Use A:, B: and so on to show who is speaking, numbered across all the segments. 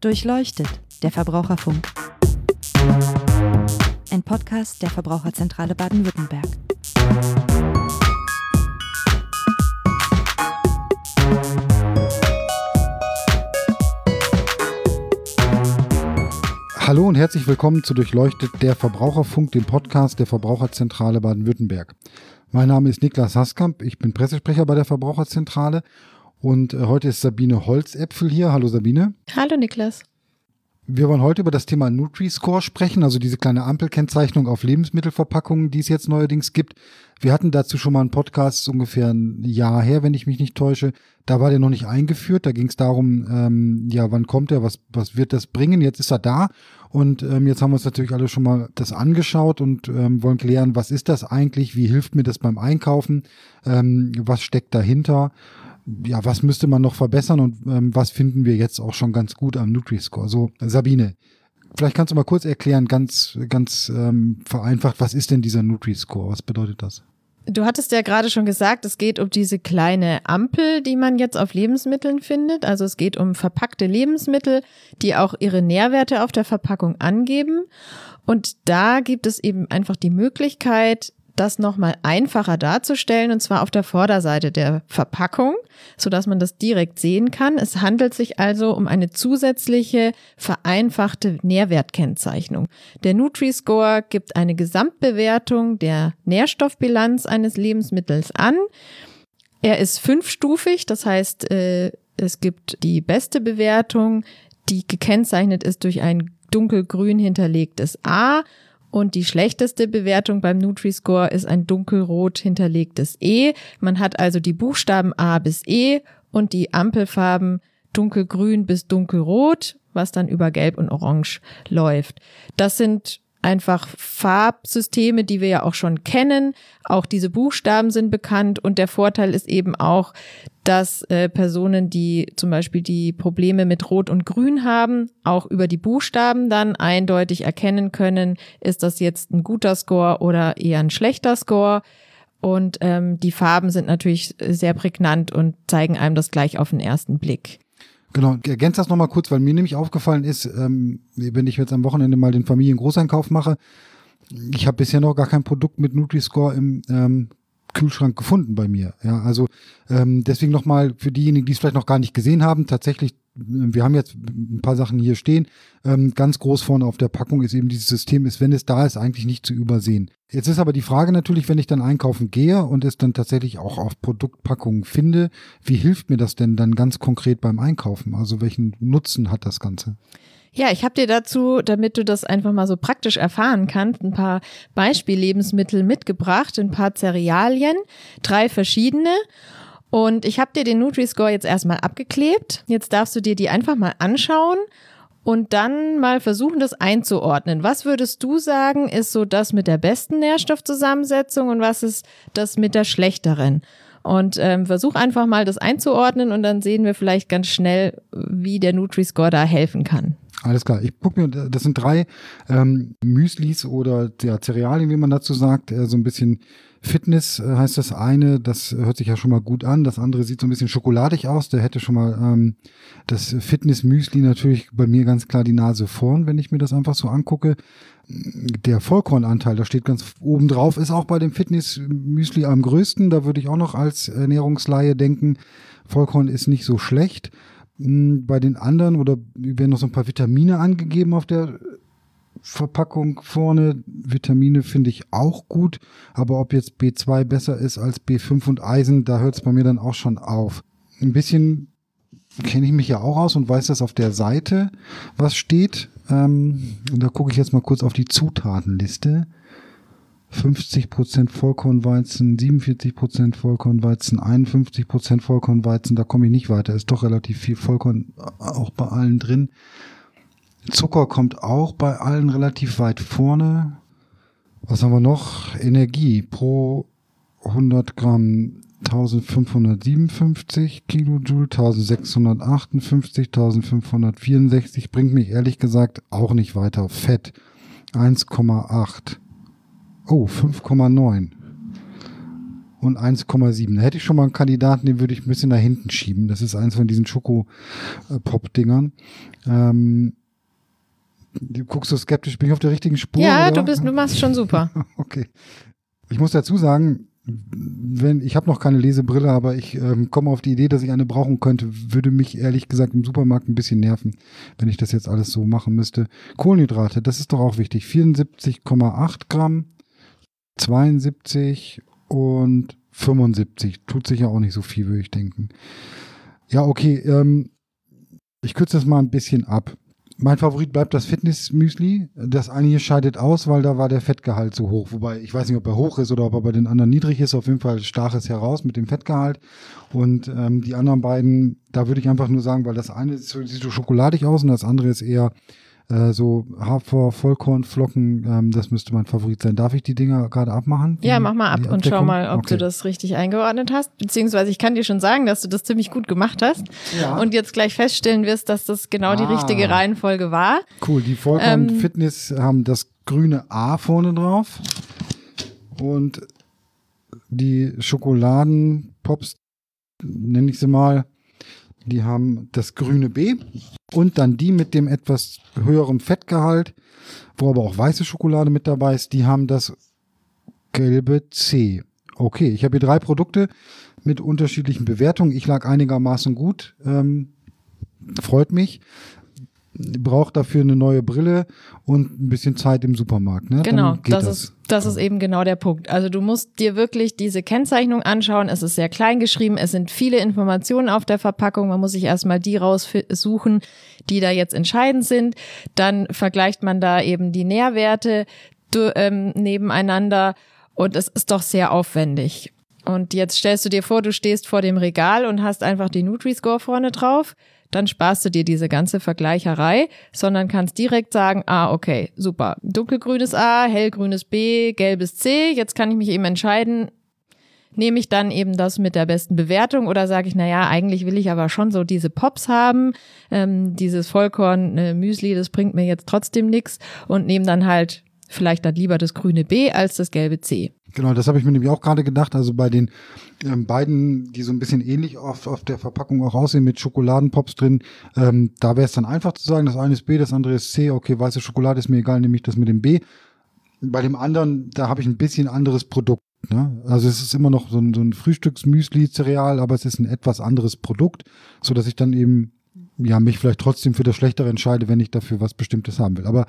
A: Durchleuchtet, der Verbraucherfunk. Ein Podcast der Verbraucherzentrale Baden-Württemberg.
B: Hallo und herzlich willkommen zu Durchleuchtet der Verbraucherfunk, dem Podcast der Verbraucherzentrale Baden-Württemberg. Mein Name ist Niklas Haskamp, ich bin Pressesprecher bei der Verbraucherzentrale und äh, heute ist Sabine Holzäpfel hier. Hallo Sabine.
C: Hallo Niklas.
B: Wir wollen heute über das Thema Nutri-Score sprechen, also diese kleine Ampelkennzeichnung auf Lebensmittelverpackungen, die es jetzt neuerdings gibt. Wir hatten dazu schon mal einen Podcast, ungefähr ein Jahr her, wenn ich mich nicht täusche. Da war der noch nicht eingeführt. Da ging es darum, ähm, ja, wann kommt er, was, was wird das bringen? Jetzt ist er da. Und ähm, jetzt haben wir uns natürlich alle schon mal das angeschaut und ähm, wollen klären, was ist das eigentlich? Wie hilft mir das beim Einkaufen? Ähm, was steckt dahinter? Ja, was müsste man noch verbessern und ähm, was finden wir jetzt auch schon ganz gut am Nutri-Score? So, Sabine, vielleicht kannst du mal kurz erklären, ganz, ganz ähm, vereinfacht, was ist denn dieser Nutri-Score? Was bedeutet das?
C: Du hattest ja gerade schon gesagt, es geht um diese kleine Ampel, die man jetzt auf Lebensmitteln findet. Also es geht um verpackte Lebensmittel, die auch ihre Nährwerte auf der Verpackung angeben. Und da gibt es eben einfach die Möglichkeit, das nochmal einfacher darzustellen, und zwar auf der Vorderseite der Verpackung, so dass man das direkt sehen kann. Es handelt sich also um eine zusätzliche vereinfachte Nährwertkennzeichnung. Der Nutri-Score gibt eine Gesamtbewertung der Nährstoffbilanz eines Lebensmittels an. Er ist fünfstufig, das heißt, äh, es gibt die beste Bewertung, die gekennzeichnet ist durch ein dunkelgrün hinterlegtes A und die schlechteste Bewertung beim Nutri-Score ist ein dunkelrot hinterlegtes E. Man hat also die Buchstaben A bis E und die Ampelfarben dunkelgrün bis dunkelrot, was dann über gelb und orange läuft. Das sind einfach Farbsysteme, die wir ja auch schon kennen. Auch diese Buchstaben sind bekannt und der Vorteil ist eben auch, dass äh, Personen, die zum Beispiel die Probleme mit Rot und Grün haben, auch über die Buchstaben dann eindeutig erkennen können, ist das jetzt ein guter Score oder eher ein schlechter Score. Und ähm, die Farben sind natürlich sehr prägnant und zeigen einem das gleich auf den ersten Blick.
B: Genau, ergänzt das nochmal kurz, weil mir nämlich aufgefallen ist, ähm, wenn ich jetzt am Wochenende mal den Familiengroßeinkauf mache, ich habe bisher noch gar kein Produkt mit Nutri-Score im ähm, Kühlschrank gefunden bei mir. Ja, also ähm, deswegen nochmal für diejenigen, die es vielleicht noch gar nicht gesehen haben, tatsächlich, wir haben jetzt ein paar Sachen hier stehen. Ähm, ganz groß vorne auf der Packung ist eben dieses System, ist, wenn es da ist, eigentlich nicht zu übersehen. Jetzt ist aber die Frage natürlich, wenn ich dann einkaufen gehe und es dann tatsächlich auch auf Produktpackungen finde, wie hilft mir das denn dann ganz konkret beim Einkaufen? Also welchen Nutzen hat das Ganze?
C: Ja, ich habe dir dazu, damit du das einfach mal so praktisch erfahren kannst, ein paar Beispiellebensmittel mitgebracht, ein paar Cerealien, drei verschiedene. Und ich habe dir den Nutri-Score jetzt erstmal abgeklebt. Jetzt darfst du dir die einfach mal anschauen und dann mal versuchen, das einzuordnen. Was würdest du sagen, ist so das mit der besten Nährstoffzusammensetzung und was ist das mit der schlechteren? Und ähm, versuch einfach mal das einzuordnen und dann sehen wir vielleicht ganz schnell, wie der Nutri-Score da helfen kann.
B: Alles klar. Ich gucke mir, das sind drei ähm, Müslis oder ja, Cerealien, wie man dazu sagt, äh, so ein bisschen Fitness äh, heißt das eine, das hört sich ja schon mal gut an. Das andere sieht so ein bisschen schokoladig aus. Der hätte schon mal ähm, das Fitness-Müsli natürlich bei mir ganz klar die Nase vorn, wenn ich mir das einfach so angucke. Der Vollkornanteil, da steht ganz oben drauf, ist auch bei dem Fitness-Müsli am größten. Da würde ich auch noch als Ernährungsleihe denken, Vollkorn ist nicht so schlecht. Hm, bei den anderen oder werden noch so ein paar Vitamine angegeben auf der Verpackung vorne. Vitamine finde ich auch gut, aber ob jetzt B2 besser ist als B5 und Eisen, da hört es bei mir dann auch schon auf. Ein bisschen kenne ich mich ja auch aus und weiß, dass auf der Seite was steht. Ähm, und da gucke ich jetzt mal kurz auf die Zutatenliste. 50% Vollkornweizen, 47% Vollkornweizen, 51% Vollkornweizen, da komme ich nicht weiter. Ist doch relativ viel Vollkorn auch bei allen drin. Zucker kommt auch bei allen relativ weit vorne. Was haben wir noch? Energie pro 100 Gramm 1557 Kilojoule, 1658, 1564 bringt mich ehrlich gesagt auch nicht weiter. Fett 1,8. Oh, 5,9. und 1,7. Da hätte ich schon mal einen Kandidaten, den würde ich ein bisschen nach hinten schieben. Das ist eins von diesen Schoko-Pop-Dingern. Ähm, du guckst so skeptisch, bin ich auf der richtigen Spur?
C: Ja,
B: oder?
C: du bist, du machst schon super.
B: Okay. Ich muss dazu sagen, wenn ich habe noch keine Lesebrille, aber ich ähm, komme auf die Idee, dass ich eine brauchen könnte, würde mich ehrlich gesagt im Supermarkt ein bisschen nerven, wenn ich das jetzt alles so machen müsste. Kohlenhydrate, das ist doch auch wichtig. 74,8 Gramm, 72 und 75. Tut sich ja auch nicht so viel, würde ich denken. Ja, okay. Ähm, ich kürze das mal ein bisschen ab. Mein Favorit bleibt das Fitness-Müsli. Das eine hier scheidet aus, weil da war der Fettgehalt so hoch. Wobei, ich weiß nicht, ob er hoch ist oder ob er bei den anderen niedrig ist. Auf jeden Fall stach es heraus mit dem Fettgehalt. Und ähm, die anderen beiden, da würde ich einfach nur sagen, weil das eine sieht so schokoladig aus und das andere ist eher äh, so Hafer, Vollkornflocken. Ähm, das müsste mein Favorit sein. Darf ich die Dinger gerade abmachen?
C: Ja,
B: Die-
C: mach mal ab
B: die
C: und schau mal, ob
B: Okay.
C: du das richtig eingeordnet hast. Beziehungsweise ich kann dir schon sagen, dass du das ziemlich gut gemacht hast
B: Ja.
C: und jetzt gleich feststellen wirst, dass das genau die
B: Ah.
C: richtige Reihenfolge war.
B: Cool, die Vollkorn
C: Ähm,
B: Fitness haben das grüne A vorne drauf und die Schokoladenpops, nenne ich sie mal, die haben das grüne B und dann die mit dem etwas höheren Fettgehalt, wo aber auch weiße Schokolade mit dabei ist, die haben das gelbe C. Okay, ich habe hier drei Produkte mit unterschiedlichen Bewertungen. Ich lag einigermaßen gut. Ähm, freut mich. Braucht dafür eine neue Brille und ein bisschen Zeit im Supermarkt. Ne?
C: Genau,
B: geht
C: das, ist, das ist eben genau der Punkt. Also du musst dir wirklich diese Kennzeichnung anschauen. Es ist sehr klein geschrieben. Es sind viele Informationen auf der Verpackung. Man muss sich erstmal die raussuchen, die da jetzt entscheidend sind. Dann vergleicht man da eben die Nährwerte ähm, nebeneinander und es ist doch sehr aufwendig. Und jetzt stellst du dir vor, du stehst vor dem Regal und hast einfach die Nutri-Score vorne drauf. Dann sparst du dir diese ganze Vergleicherei, sondern kannst direkt sagen, ah, okay, super. Dunkelgrünes A, hellgrünes B, gelbes C. Jetzt kann ich mich eben entscheiden, nehme ich dann eben das mit der besten Bewertung oder sage ich, na ja, eigentlich will ich aber schon so diese Pops haben, ähm, dieses Vollkorn äh, das bringt mir jetzt trotzdem nichts und nehme dann halt vielleicht dann lieber das grüne B als das gelbe C.
B: Genau, das habe ich mir nämlich auch gerade gedacht. Also bei den ähm, beiden, die so ein bisschen ähnlich auf, auf der Verpackung auch aussehen, mit Schokoladenpops drin, ähm, da wäre es dann einfach zu sagen, das eine ist B, das andere ist C. Okay, weiße Schokolade ist mir egal, nehme ich das mit dem B. Bei dem anderen, da habe ich ein bisschen anderes Produkt. Ne? Also es ist immer noch so ein, so ein Frühstücksmüsli-Cereal, aber es ist ein etwas anderes Produkt, so dass ich dann eben ja mich vielleicht trotzdem für das Schlechtere entscheide, wenn ich dafür was Bestimmtes haben will. Aber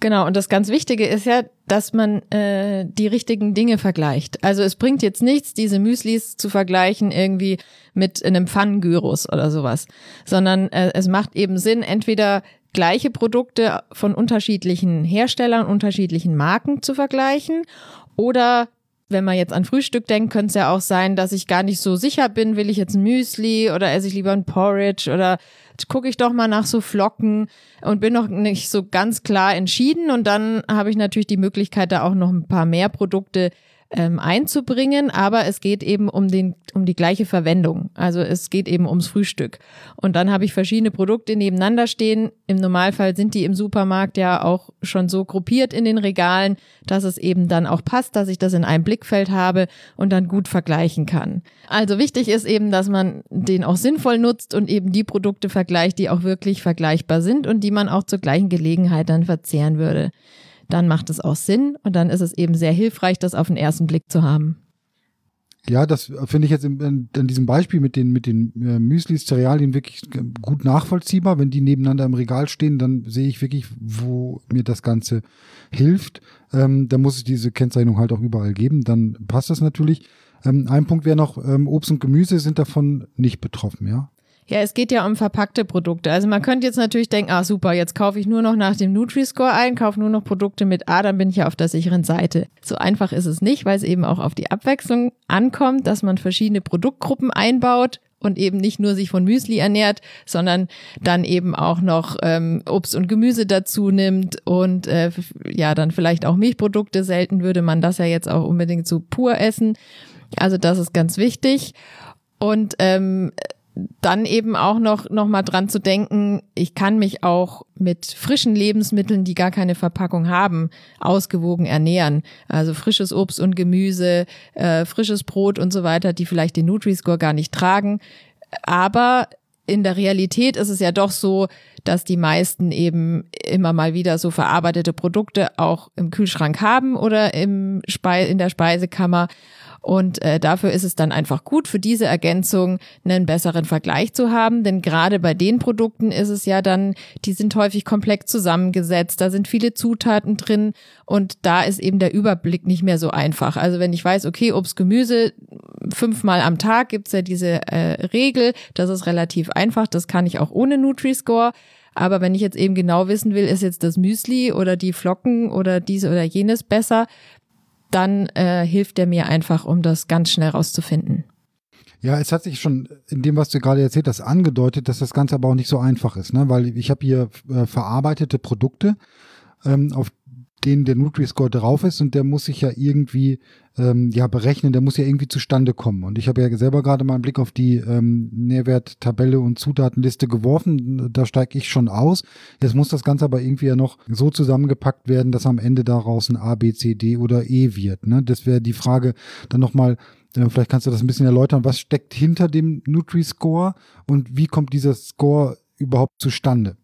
C: Genau, und das ganz Wichtige ist ja, dass man äh, die richtigen Dinge vergleicht. Also es bringt jetzt nichts, diese Müslis zu vergleichen irgendwie mit einem Pfannengyros oder sowas, sondern äh, es macht eben Sinn, entweder gleiche Produkte von unterschiedlichen Herstellern, unterschiedlichen Marken zu vergleichen oder wenn man jetzt an Frühstück denkt, könnte es ja auch sein, dass ich gar nicht so sicher bin, will ich jetzt ein Müsli oder esse ich lieber ein Porridge oder gucke ich doch mal nach so Flocken und bin noch nicht so ganz klar entschieden. Und dann habe ich natürlich die Möglichkeit, da auch noch ein paar mehr Produkte ähm, einzubringen, aber es geht eben um den um die gleiche Verwendung. Also es geht eben ums Frühstück. Und dann habe ich verschiedene Produkte nebeneinander stehen. Im Normalfall sind die im Supermarkt ja auch schon so gruppiert in den Regalen, dass es eben dann auch passt, dass ich das in einem Blickfeld habe und dann gut vergleichen kann. Also wichtig ist eben, dass man den auch sinnvoll nutzt und eben die Produkte vergleicht, die auch wirklich vergleichbar sind und die man auch zur gleichen Gelegenheit dann verzehren würde dann macht es auch Sinn und dann ist es eben sehr hilfreich, das auf den ersten Blick zu haben.
B: Ja, das finde ich jetzt in, in, diesem Beispiel mit den, mit den äh, Müslis, Cerealien wirklich gut nachvollziehbar. Wenn die nebeneinander im Regal stehen, dann sehe ich wirklich, wo mir das Ganze hilft. Ähm, da muss es diese Kennzeichnung halt auch überall geben. Dann passt das natürlich. Ähm, ein Punkt wäre noch, ähm, Obst und Gemüse sind davon nicht betroffen, ja.
C: Ja, es geht ja um verpackte Produkte. Also man könnte jetzt natürlich denken, ah super, jetzt kaufe ich nur noch nach dem Nutri-Score ein, kaufe nur noch Produkte mit A, dann bin ich ja auf der sicheren Seite. So einfach ist es nicht, weil es eben auch auf die Abwechslung ankommt, dass man verschiedene Produktgruppen einbaut und eben nicht nur sich von Müsli ernährt, sondern dann eben auch noch ähm, Obst und Gemüse dazu nimmt und äh, ja, dann vielleicht auch Milchprodukte. Selten würde man das ja jetzt auch unbedingt so pur essen. Also das ist ganz wichtig. Und ähm, dann eben auch noch, noch mal dran zu denken, ich kann mich auch mit frischen Lebensmitteln, die gar keine Verpackung haben, ausgewogen ernähren. Also frisches Obst und Gemüse, äh, frisches Brot und so weiter, die vielleicht den Nutri-Score gar nicht tragen. Aber in der Realität ist es ja doch so, dass die meisten eben immer mal wieder so verarbeitete Produkte auch im Kühlschrank haben oder im Spe in der Speisekammer. Und äh, dafür ist es dann einfach gut, für diese Ergänzung einen besseren Vergleich zu haben. Denn gerade bei den Produkten ist es ja dann, die sind häufig komplex zusammengesetzt, da sind viele Zutaten drin und da ist eben der Überblick nicht mehr so einfach. Also wenn ich weiß, okay, Obst, Gemüse, fünfmal am Tag gibt's ja diese äh, Regel, das ist relativ einfach, das kann ich auch ohne Nutri-Score. Aber wenn ich jetzt eben genau wissen will, ist jetzt das Müsli oder die Flocken oder dies oder jenes besser, dann äh, hilft er mir einfach, um das ganz schnell rauszufinden.
B: Ja, es hat sich schon in dem, was du gerade erzählt hast, angedeutet, dass das Ganze aber auch nicht so einfach ist, ne? weil ich habe hier äh, verarbeitete Produkte, ähm, auf denen der Nutri-Score drauf ist und der muss sich ja irgendwie ähm, ja berechnen, der muss ja irgendwie zustande kommen. Und ich habe ja selber gerade mal einen Blick auf die ähm, Nährwerttabelle und Zutatenliste geworfen. Da steige ich schon aus. Jetzt muss das Ganze aber irgendwie ja noch so zusammengepackt werden, dass am Ende daraus ein A, B, C, D oder E wird. Ne? Das wäre die Frage dann nochmal, äh, vielleicht kannst du das ein bisschen erläutern, was steckt hinter dem Nutri-Score und wie kommt dieser Score überhaupt zustande?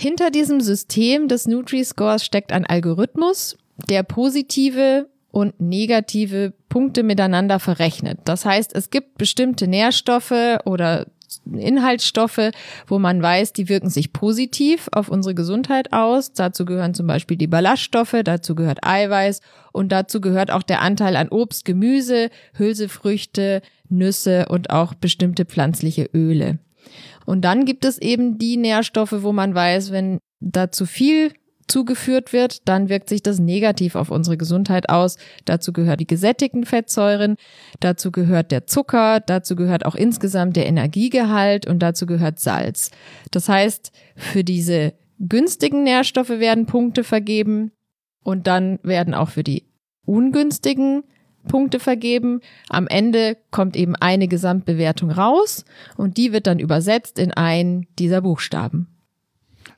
C: Hinter diesem System des Nutri-Scores steckt ein Algorithmus, der positive und negative Punkte miteinander verrechnet. Das heißt, es gibt bestimmte Nährstoffe oder Inhaltsstoffe, wo man weiß, die wirken sich positiv auf unsere Gesundheit aus. Dazu gehören zum Beispiel die Ballaststoffe, dazu gehört Eiweiß und dazu gehört auch der Anteil an Obst, Gemüse, Hülsefrüchte, Nüsse und auch bestimmte pflanzliche Öle. Und dann gibt es eben die Nährstoffe, wo man weiß, wenn da zu viel zugeführt wird, dann wirkt sich das negativ auf unsere Gesundheit aus. Dazu gehört die gesättigten Fettsäuren, dazu gehört der Zucker, dazu gehört auch insgesamt der Energiegehalt und dazu gehört Salz. Das heißt, für diese günstigen Nährstoffe werden Punkte vergeben und dann werden auch für die ungünstigen Punkte vergeben. Am Ende kommt eben eine Gesamtbewertung raus und die wird dann übersetzt in einen dieser Buchstaben.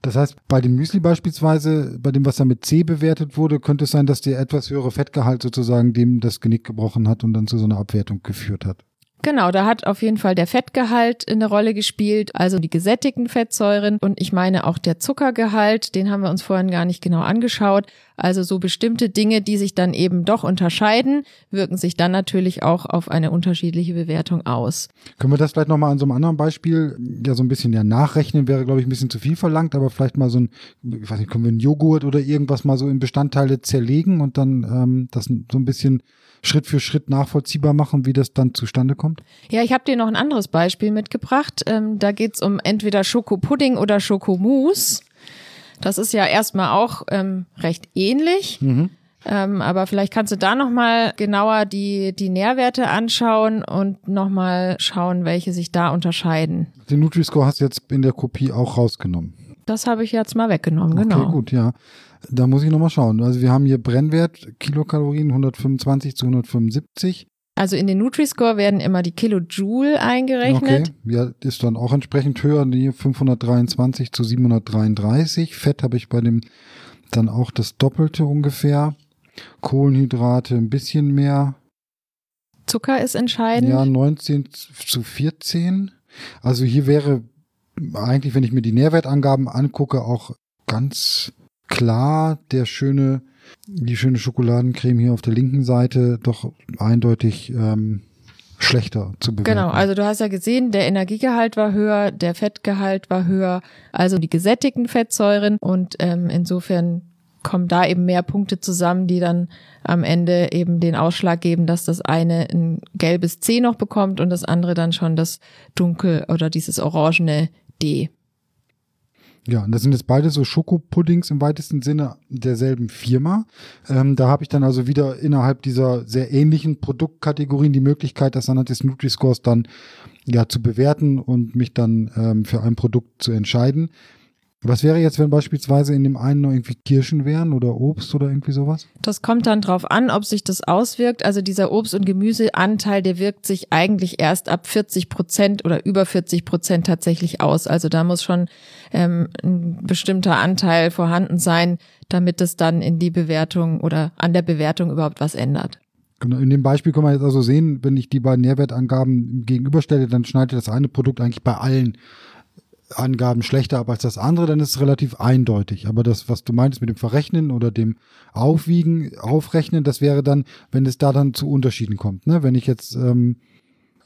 B: Das heißt, bei dem Müsli beispielsweise, bei dem, was da mit C bewertet wurde, könnte es sein, dass der etwas höhere Fettgehalt sozusagen dem das Genick gebrochen hat und dann zu so einer Abwertung geführt hat.
C: Genau, da hat auf jeden Fall der Fettgehalt eine Rolle gespielt, also die gesättigten Fettsäuren und ich meine auch der Zuckergehalt, den haben wir uns vorhin gar nicht genau angeschaut. Also so bestimmte Dinge, die sich dann eben doch unterscheiden, wirken sich dann natürlich auch auf eine unterschiedliche Bewertung aus.
B: Können wir das vielleicht nochmal an so einem anderen Beispiel, ja so ein bisschen ja nachrechnen, wäre glaube ich ein bisschen zu viel verlangt, aber vielleicht mal so ein, ich weiß nicht, können wir einen Joghurt oder irgendwas mal so in Bestandteile zerlegen und dann ähm, das so ein bisschen Schritt für Schritt nachvollziehbar machen, wie das dann zustande kommt?
C: Ja, ich habe dir noch ein anderes Beispiel mitgebracht. Ähm, da geht's um entweder Schokopudding oder Schokomousse. Das ist ja erstmal auch ähm, recht ähnlich. Mhm. Ähm, aber vielleicht kannst du da nochmal genauer die, die Nährwerte anschauen und nochmal schauen, welche sich da unterscheiden.
B: Den Nutri-Score hast du jetzt in der Kopie auch rausgenommen.
C: Das habe ich jetzt mal weggenommen, genau.
B: Okay, gut, ja. Da muss ich nochmal schauen. Also wir haben hier Brennwert, Kilokalorien 125 zu 175.
C: Also in den Nutri-Score werden immer die Kilojoule eingerechnet.
B: Okay, ja, ist dann auch entsprechend höher, die 523 zu 733. Fett habe ich bei dem dann auch das Doppelte ungefähr. Kohlenhydrate ein bisschen mehr.
C: Zucker ist entscheidend.
B: Ja, 19 zu 14. Also hier wäre eigentlich, wenn ich mir die Nährwertangaben angucke, auch ganz klar der schöne, die schöne Schokoladencreme hier auf der linken Seite doch eindeutig ähm, schlechter zu bewerten.
C: Genau, also du hast ja gesehen, der Energiegehalt war höher, der Fettgehalt war höher, also die gesättigten Fettsäuren und ähm, insofern kommen da eben mehr Punkte zusammen, die dann am Ende eben den Ausschlag geben, dass das eine ein gelbes C noch bekommt und das andere dann schon das dunkel oder dieses orangene D.
B: Ja, und das sind jetzt beide so Schokopuddings im weitesten Sinne derselben Firma. Ähm, da habe ich dann also wieder innerhalb dieser sehr ähnlichen Produktkategorien die Möglichkeit, das anhand des Nutri-Scores dann ja zu bewerten und mich dann ähm, für ein Produkt zu entscheiden. Was wäre jetzt, wenn beispielsweise in dem einen noch irgendwie Kirschen wären oder Obst oder irgendwie sowas?
C: Das kommt dann drauf an, ob sich das auswirkt. Also dieser Obst- und Gemüseanteil, der wirkt sich eigentlich erst ab 40 Prozent oder über 40 Prozent tatsächlich aus. Also da muss schon ähm, ein bestimmter Anteil vorhanden sein, damit es dann in die Bewertung oder an der Bewertung überhaupt was ändert.
B: Genau, in dem Beispiel kann man jetzt also sehen, wenn ich die beiden Nährwertangaben gegenüberstelle, dann schneidet das eine Produkt eigentlich bei allen Angaben schlechter ab als das andere, dann ist es relativ eindeutig. Aber das, was du meinst mit dem Verrechnen oder dem Aufwiegen, Aufrechnen, das wäre dann, wenn es da dann zu Unterschieden kommt. Ne? Wenn ich jetzt, ähm,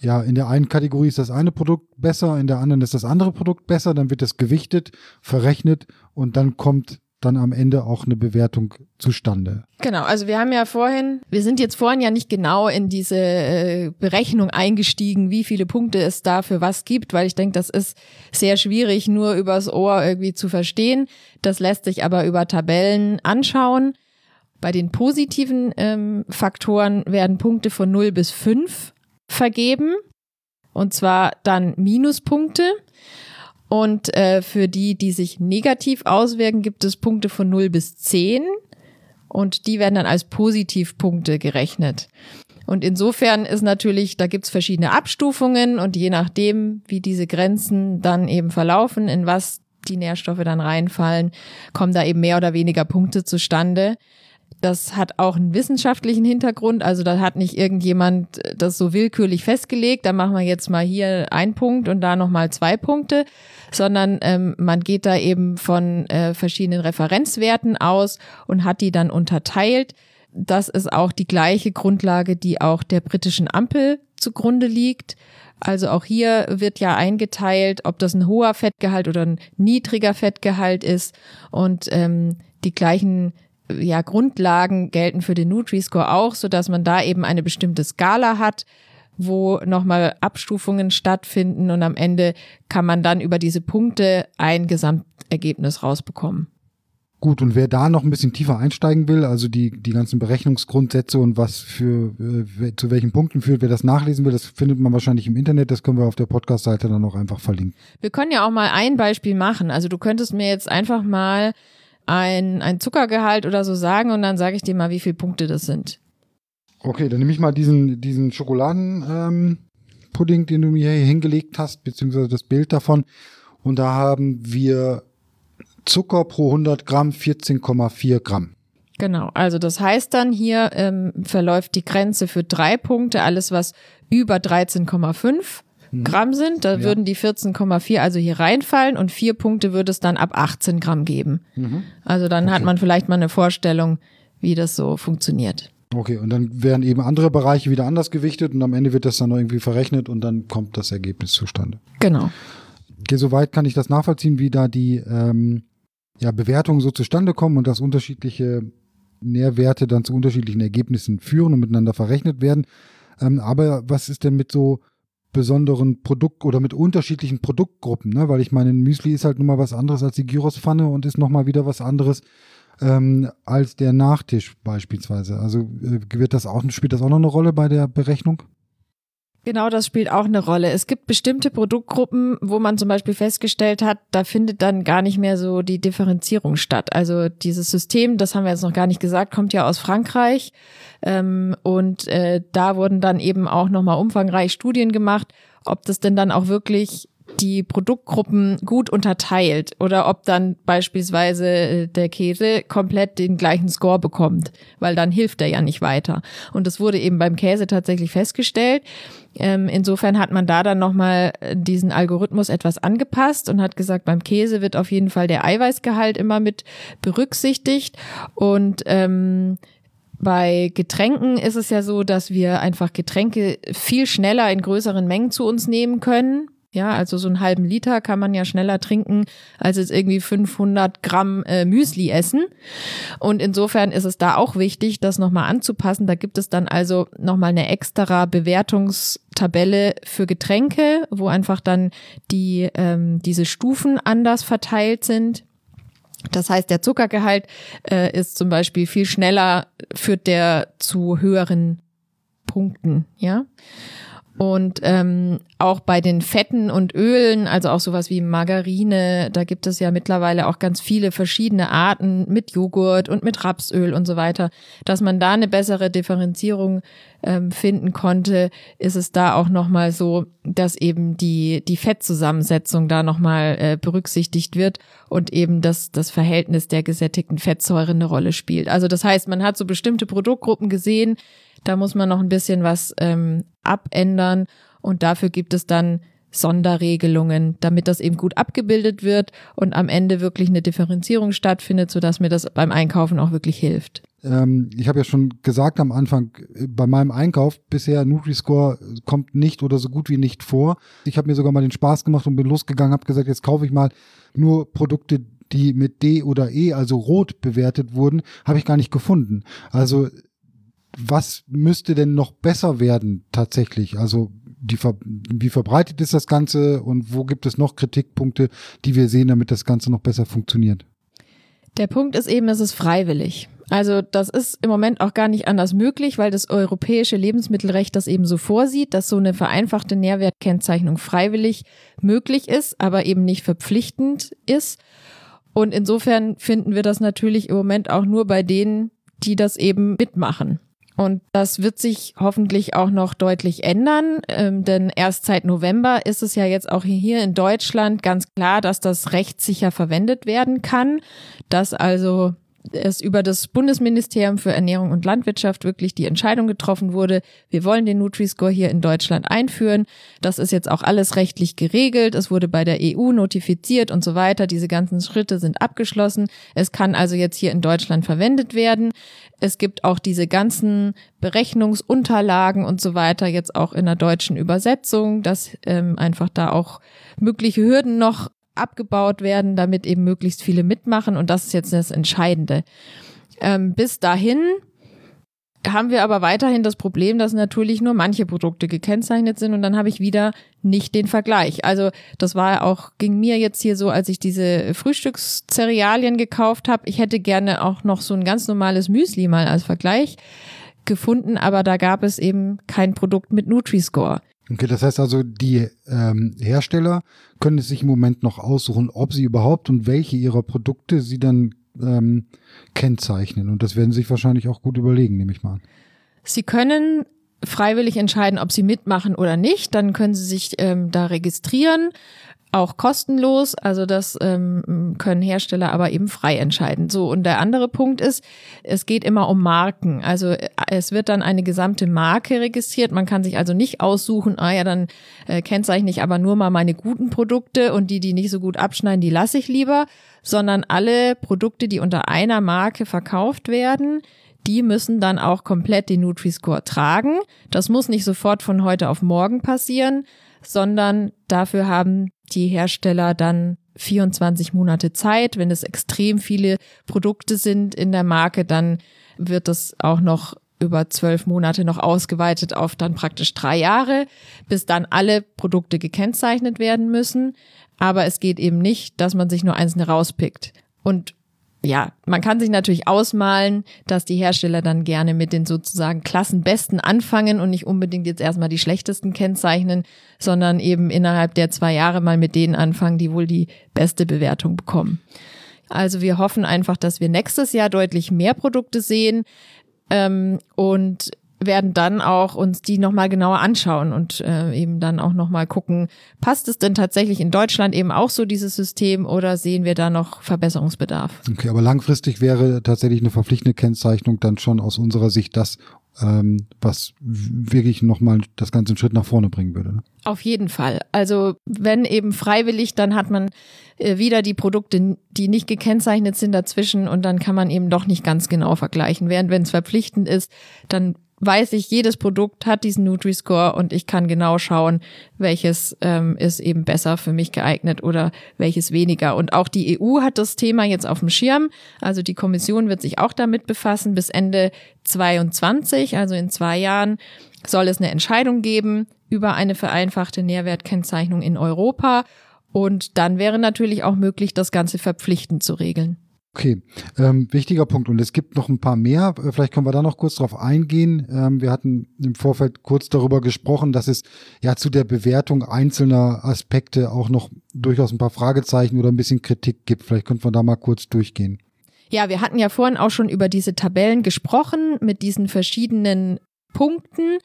B: ja, in der einen Kategorie ist das eine Produkt besser, in der anderen ist das andere Produkt besser, dann wird das gewichtet, verrechnet und dann kommt dann am Ende auch eine Bewertung zustande.
C: Genau, also wir haben ja vorhin, wir sind jetzt vorhin ja nicht genau in diese äh, Berechnung eingestiegen, wie viele Punkte es da für was gibt, weil ich denke, das ist sehr schwierig nur übers Ohr irgendwie zu verstehen. Das lässt sich aber über Tabellen anschauen. Bei den positiven ähm, Faktoren werden Punkte von 0 bis 5 vergeben. Und zwar dann Minuspunkte. Und äh, für die, die sich negativ auswirken, gibt es Punkte von 0 bis 10 und die werden dann als Positivpunkte gerechnet. Und insofern ist natürlich, da gibt's verschiedene Abstufungen und je nachdem, wie diese Grenzen dann eben verlaufen, in was die Nährstoffe dann reinfallen, kommen da eben mehr oder weniger Punkte zustande. Das hat auch einen wissenschaftlichen Hintergrund. Also da hat nicht irgendjemand das so willkürlich festgelegt. Da machen wir jetzt mal hier einen Punkt und da nochmal zwei Punkte, sondern ähm, man geht da eben von äh, verschiedenen Referenzwerten aus und hat die dann unterteilt. Das ist auch die gleiche Grundlage, die auch der britischen Ampel zugrunde liegt. Also auch hier wird ja eingeteilt, ob das ein hoher Fettgehalt oder ein niedriger Fettgehalt ist. Und ähm, die gleichen ja, Grundlagen gelten für den Nutri-Score auch, so dass man da eben eine bestimmte Skala hat, wo nochmal Abstufungen stattfinden und am Ende kann man dann über diese Punkte ein Gesamtergebnis rausbekommen.
B: Gut, und wer da noch ein bisschen tiefer einsteigen will, also die, die ganzen Berechnungsgrundsätze und was für äh, zu welchen Punkten führt, wer das nachlesen will, das findet man wahrscheinlich im Internet, das können wir auf der Podcast-Seite dann auch einfach verlinken.
C: Wir können ja auch mal ein Beispiel machen. Also du könntest mir jetzt einfach mal ein, ein Zuckergehalt oder so sagen und dann sage ich dir mal, wie viele Punkte das sind.
B: Okay, dann nehme ich mal diesen, diesen Schokoladenpudding, ähm, den du mir hier hingelegt hast, beziehungsweise das Bild davon. Und da haben wir Zucker pro 100 Gramm 14,4 Gramm.
C: Genau, also das heißt dann hier ähm, verläuft die Grenze für drei Punkte, alles was über 13,5 mhm. Gramm sind, da ja. würden die 14,4 also hier reinfallen und vier Punkte würde es dann ab 18 Gramm geben. Mhm. Also dann okay. hat man vielleicht mal eine Vorstellung, wie das so funktioniert.
B: Okay, und dann werden eben andere Bereiche wieder anders gewichtet und am Ende wird das dann irgendwie verrechnet und dann kommt das Ergebnis zustande.
C: Genau.
B: Okay, soweit kann ich das nachvollziehen, wie da die ähm, ja, Bewertungen so zustande kommen und dass unterschiedliche Nährwerte dann zu unterschiedlichen Ergebnissen führen und miteinander verrechnet werden. Ähm, aber was ist denn mit so besonderen Produkt oder mit unterschiedlichen Produktgruppen, ne? Weil ich meine, ein Müsli ist halt nun mal was anderes als die Gyrospfanne und ist nochmal wieder was anderes ähm, als der Nachtisch beispielsweise. Also äh, wird das auch, spielt das auch noch eine Rolle bei der Berechnung?
C: Genau, das spielt auch eine Rolle. Es gibt bestimmte Produktgruppen, wo man zum Beispiel festgestellt hat, da findet dann gar nicht mehr so die Differenzierung statt. Also dieses System, das haben wir jetzt noch gar nicht gesagt, kommt ja aus Frankreich. Ähm, und äh, da wurden dann eben auch nochmal umfangreich Studien gemacht, ob das denn dann auch wirklich die Produktgruppen gut unterteilt oder ob dann beispielsweise äh, der Käse komplett den gleichen Score bekommt, weil dann hilft er ja nicht weiter. Und das wurde eben beim Käse tatsächlich festgestellt. Ähm, insofern hat man da dann nochmal äh, diesen Algorithmus etwas angepasst und hat gesagt, beim Käse wird auf jeden Fall der Eiweißgehalt immer mit berücksichtigt und ähm, bei Getränken ist es ja so, dass wir einfach Getränke viel schneller in größeren Mengen zu uns nehmen können. Ja, also so einen halben Liter kann man ja schneller trinken, als jetzt irgendwie 500 Gramm äh, Müsli essen. Und insofern ist es da auch wichtig, das nochmal anzupassen. Da gibt es dann also nochmal eine extra Bewertungstabelle für Getränke, wo einfach dann die, ähm, diese Stufen anders verteilt sind. Das heißt, der Zuckergehalt äh, ist zum Beispiel viel schneller, führt der zu höheren Punkten, ja. Und ähm, auch bei den Fetten und Ölen, also auch sowas wie Margarine, da gibt es ja mittlerweile auch ganz viele verschiedene Arten mit Joghurt und mit Rapsöl und so weiter. Dass man da eine bessere Differenzierung ähm, finden konnte, ist es da auch nochmal so, dass eben die, die Fettzusammensetzung da nochmal äh, berücksichtigt wird und eben das, das Verhältnis der gesättigten Fettsäure eine Rolle spielt. Also das heißt, man hat so bestimmte Produktgruppen gesehen, da muss man noch ein bisschen was ähm, abändern und dafür gibt es dann Sonderregelungen, damit das eben gut abgebildet wird und am Ende wirklich eine Differenzierung stattfindet, sodass mir das beim Einkaufen auch wirklich hilft.
B: Ähm, ich habe ja schon gesagt am Anfang, bei meinem Einkauf bisher Nutri-Score kommt nicht oder so gut wie nicht vor. Ich habe mir sogar mal den Spaß gemacht und bin losgegangen, habe gesagt, jetzt kaufe ich mal nur Produkte, die mit D oder E, also rot bewertet wurden, habe ich gar nicht gefunden. Also was müsste denn noch besser werden tatsächlich? Also die, wie verbreitet ist das Ganze und wo gibt es noch Kritikpunkte, die wir sehen, damit das Ganze noch besser funktioniert?
C: Der Punkt ist eben, es ist freiwillig. Also das ist im Moment auch gar nicht anders möglich, weil das europäische Lebensmittelrecht das eben so vorsieht, dass so eine vereinfachte Nährwertkennzeichnung freiwillig möglich ist, aber eben nicht verpflichtend ist. Und insofern finden wir das natürlich im Moment auch nur bei denen, die das eben mitmachen. Und das wird sich hoffentlich auch noch deutlich ändern, ähm, denn erst seit November ist es ja jetzt auch hier in Deutschland ganz klar, dass das rechtssicher verwendet werden kann, dass also es über das Bundesministerium für Ernährung und Landwirtschaft wirklich die Entscheidung getroffen wurde, wir wollen den Nutri-Score hier in Deutschland einführen. Das ist jetzt auch alles rechtlich geregelt. Es wurde bei der EU notifiziert und so weiter. Diese ganzen Schritte sind abgeschlossen. Es kann also jetzt hier in Deutschland verwendet werden. Es gibt auch diese ganzen Berechnungsunterlagen und so weiter jetzt auch in der deutschen Übersetzung, dass ähm, einfach da auch mögliche Hürden noch abgebaut werden, damit eben möglichst viele mitmachen. Und das ist jetzt das Entscheidende. Ähm, bis dahin haben wir aber weiterhin das Problem, dass natürlich nur manche Produkte gekennzeichnet sind und dann habe ich wieder nicht den Vergleich. Also das war auch, ging mir jetzt hier so, als ich diese Frühstückszerealien gekauft habe. Ich hätte gerne auch noch so ein ganz normales Müsli mal als Vergleich gefunden, aber da gab es eben kein Produkt mit Nutri-Score.
B: Okay, das heißt also, die ähm, Hersteller können es sich im Moment noch aussuchen, ob sie überhaupt und welche ihrer Produkte sie dann ähm, kennzeichnen. Und das werden sie sich wahrscheinlich auch gut überlegen, nehme ich mal an.
C: Sie können freiwillig entscheiden, ob sie mitmachen oder nicht. Dann können sie sich ähm, da registrieren auch kostenlos. Also das ähm, können Hersteller aber eben frei entscheiden. So, und der andere Punkt ist, es geht immer um Marken. Also äh, es wird dann eine gesamte Marke registriert. Man kann sich also nicht aussuchen, ah ja, dann äh, kennzeichne ich aber nur mal meine guten Produkte und die, die nicht so gut abschneiden, die lasse ich lieber, sondern alle Produkte, die unter einer Marke verkauft werden, die müssen dann auch komplett den Nutri-Score tragen. Das muss nicht sofort von heute auf morgen passieren, sondern dafür haben die Hersteller dann 24 Monate Zeit. Wenn es extrem viele Produkte sind in der Marke, dann wird das auch noch über zwölf Monate noch ausgeweitet auf dann praktisch drei Jahre, bis dann alle Produkte gekennzeichnet werden müssen. Aber es geht eben nicht, dass man sich nur einzelne rauspickt. Und ja, man kann sich natürlich ausmalen, dass die Hersteller dann gerne mit den sozusagen Klassenbesten anfangen und nicht unbedingt jetzt erstmal die schlechtesten kennzeichnen, sondern eben innerhalb der zwei Jahre mal mit denen anfangen, die wohl die beste Bewertung bekommen. Also wir hoffen einfach, dass wir nächstes Jahr deutlich mehr Produkte sehen ähm, und werden dann auch uns die nochmal genauer anschauen und äh, eben dann auch nochmal gucken, passt es denn tatsächlich in Deutschland eben auch so dieses System oder sehen wir da noch Verbesserungsbedarf?
B: Okay, aber langfristig wäre tatsächlich eine verpflichtende Kennzeichnung dann schon aus unserer Sicht das, ähm, was wirklich nochmal das Ganze einen Schritt nach vorne bringen würde. Ne?
C: Auf jeden Fall. Also wenn eben freiwillig, dann hat man äh, wieder die Produkte, die nicht gekennzeichnet sind dazwischen und dann kann man eben doch nicht ganz genau vergleichen. Während wenn es verpflichtend ist, dann weiß ich, jedes Produkt hat diesen Nutri-Score und ich kann genau schauen, welches ähm, ist eben besser für mich geeignet oder welches weniger. Und auch die EU hat das Thema jetzt auf dem Schirm. Also die Kommission wird sich auch damit befassen. Bis Ende 22, also in zwei Jahren, soll es eine Entscheidung geben über eine vereinfachte Nährwertkennzeichnung in Europa. Und dann wäre natürlich auch möglich, das Ganze verpflichtend zu regeln.
B: Okay, ähm, wichtiger Punkt. Und es gibt noch ein paar mehr. Äh, vielleicht können wir da noch kurz drauf eingehen. Ähm, wir hatten im Vorfeld kurz darüber gesprochen, dass es ja zu der Bewertung einzelner Aspekte auch noch durchaus ein paar Fragezeichen oder ein bisschen Kritik gibt. Vielleicht könnten wir da mal kurz durchgehen.
C: Ja, wir hatten ja vorhin auch schon über diese Tabellen gesprochen mit diesen verschiedenen Punkten.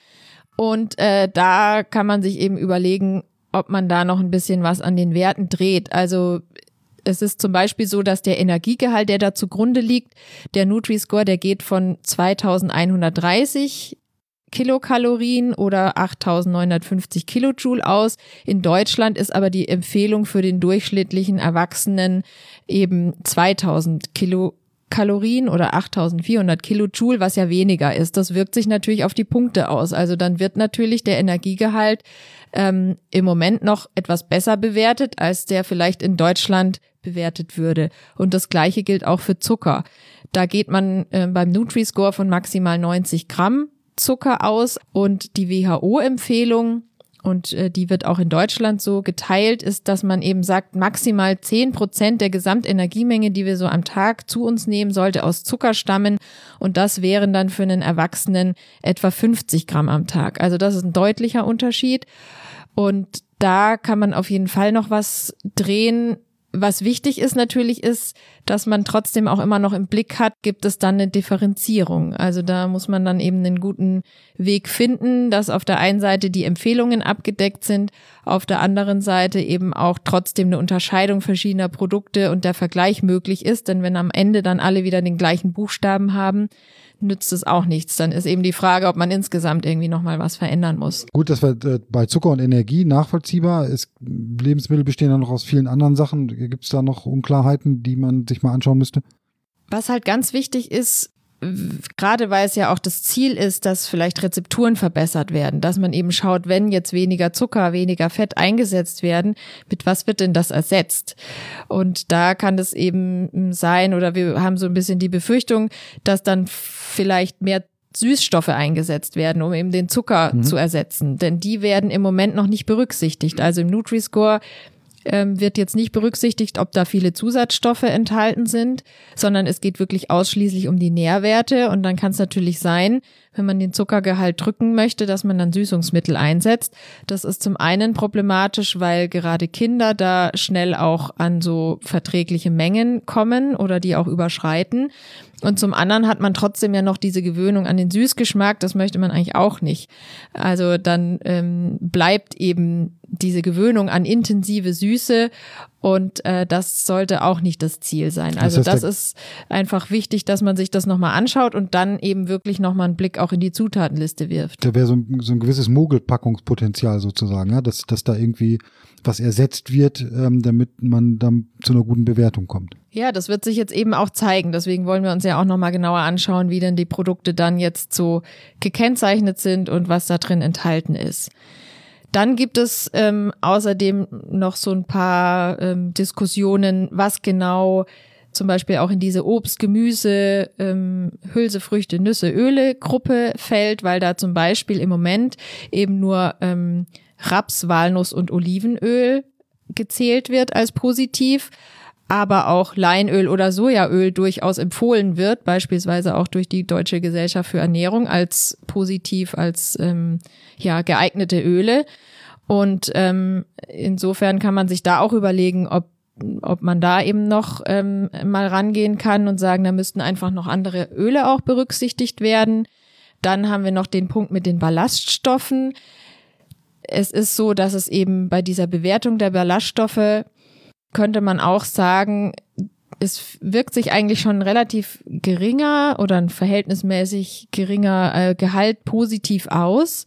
C: Und äh, da kann man sich eben überlegen, ob man da noch ein bisschen was an den Werten dreht. Also es ist zum Beispiel so, dass der Energiegehalt, der da zugrunde liegt, der Nutri-Score, der geht von 2130 Kilokalorien oder 8950 Kilojoule aus. In Deutschland ist aber die Empfehlung für den durchschnittlichen Erwachsenen eben 2000 Kilokalorien oder 8400 Kilojoule, was ja weniger ist. Das wirkt sich natürlich auf die Punkte aus. Also dann wird natürlich der Energiegehalt ähm, im Moment noch etwas besser bewertet, als der vielleicht in Deutschland bewertet würde. Und das Gleiche gilt auch für Zucker. Da geht man äh, beim Nutri-Score von maximal 90 Gramm Zucker aus und die WHO-Empfehlung und äh, die wird auch in Deutschland so geteilt, ist, dass man eben sagt, maximal 10 Prozent der Gesamtenergiemenge, die wir so am Tag zu uns nehmen, sollte aus Zucker stammen. Und das wären dann für einen Erwachsenen etwa 50 Gramm am Tag. Also das ist ein deutlicher Unterschied. Und da kann man auf jeden Fall noch was drehen. Was wichtig ist natürlich ist, dass man trotzdem auch immer noch im Blick hat, gibt es dann eine Differenzierung. Also da muss man dann eben einen guten Weg finden, dass auf der einen Seite die Empfehlungen abgedeckt sind, auf der anderen Seite eben auch trotzdem eine Unterscheidung verschiedener Produkte und der Vergleich möglich ist. Denn wenn am Ende dann alle wieder den gleichen Buchstaben haben, nützt es auch nichts. Dann ist eben die Frage, ob man insgesamt irgendwie nochmal was verändern muss.
B: Gut, das war äh, bei Zucker und Energie nachvollziehbar. Ist, Lebensmittel bestehen ja noch aus vielen anderen Sachen. Gibt es da noch Unklarheiten, die man sich mal anschauen müsste?
C: Was halt ganz wichtig ist, gerade weil es ja auch das Ziel ist, dass vielleicht Rezepturen verbessert werden, dass man eben schaut, wenn jetzt weniger Zucker, weniger Fett eingesetzt werden, mit was wird denn das ersetzt? Und da kann es eben sein, oder wir haben so ein bisschen die Befürchtung, dass dann vielleicht mehr Süßstoffe eingesetzt werden, um eben den Zucker mhm. zu ersetzen. Denn die werden im Moment noch nicht berücksichtigt. Also im Nutri-Score ähm, wird jetzt nicht berücksichtigt, ob da viele Zusatzstoffe enthalten sind, sondern es geht wirklich ausschließlich um die Nährwerte. Und dann kann es natürlich sein, wenn man den Zuckergehalt drücken möchte, dass man dann Süßungsmittel einsetzt. Das ist zum einen problematisch, weil gerade Kinder da schnell auch an so verträgliche Mengen kommen oder die auch überschreiten. Und zum anderen hat man trotzdem ja noch diese Gewöhnung an den Süßgeschmack. Das möchte man eigentlich auch nicht. Also dann ähm, bleibt eben diese Gewöhnung an intensive Süße und äh, das sollte auch nicht das Ziel sein. Also das, heißt, das ist einfach wichtig, dass man sich das nochmal anschaut und dann eben wirklich nochmal einen Blick auch in die Zutatenliste wirft.
B: Da wäre so, ein, so ein gewisses Mogelpackungspotenzial sozusagen, ja? dass, dass da irgendwie was ersetzt wird, ähm, damit man dann zu einer guten Bewertung kommt.
C: Ja, das wird sich jetzt eben auch zeigen. Deswegen wollen wir uns ja auch nochmal genauer anschauen, wie denn die Produkte dann jetzt so gekennzeichnet sind und was da drin enthalten ist. Dann gibt es ähm, außerdem noch so ein paar ähm, Diskussionen, was genau zum Beispiel auch in diese Obst, Gemüse, ähm, Hülsefrüchte, Nüsse, Öle Gruppe fällt, weil da zum Beispiel im Moment eben nur ähm, Raps, Walnuss und Olivenöl gezählt wird als positiv aber auch Leinöl oder Sojaöl durchaus empfohlen wird, beispielsweise auch durch die Deutsche Gesellschaft für Ernährung als positiv, als ähm, ja geeignete Öle. Und ähm, insofern kann man sich da auch überlegen, ob ob man da eben noch ähm, mal rangehen kann und sagen, da müssten einfach noch andere Öle auch berücksichtigt werden. Dann haben wir noch den Punkt mit den Ballaststoffen. Es ist so, dass es eben bei dieser Bewertung der Ballaststoffe könnte man auch sagen, es wirkt sich eigentlich schon relativ geringer oder ein verhältnismäßig geringer äh, Gehalt positiv aus.